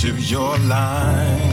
to your line.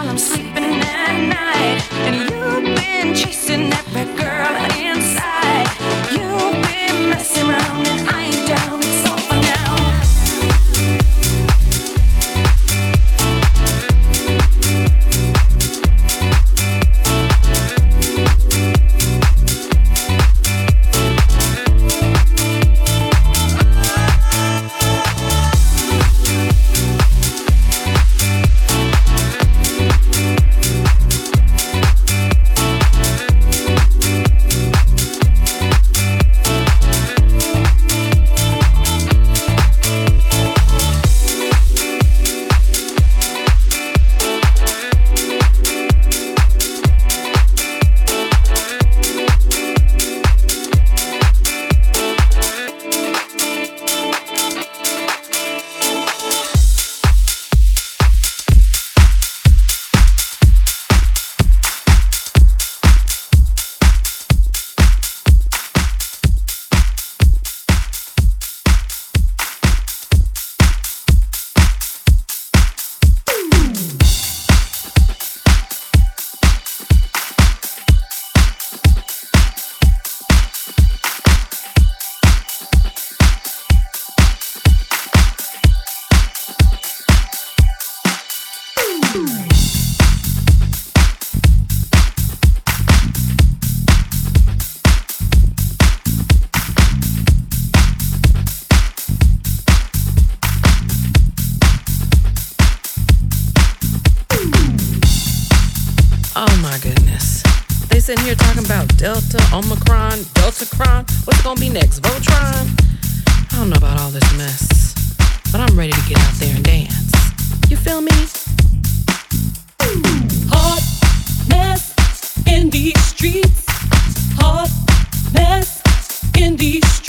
while I'm They sitting here talking about Delta, Omicron, Delta Cron. What's gonna be next? Voltron? I don't know about all this mess, but I'm ready to get out there and dance. You feel me? Hot mess in these streets. Hot mess in these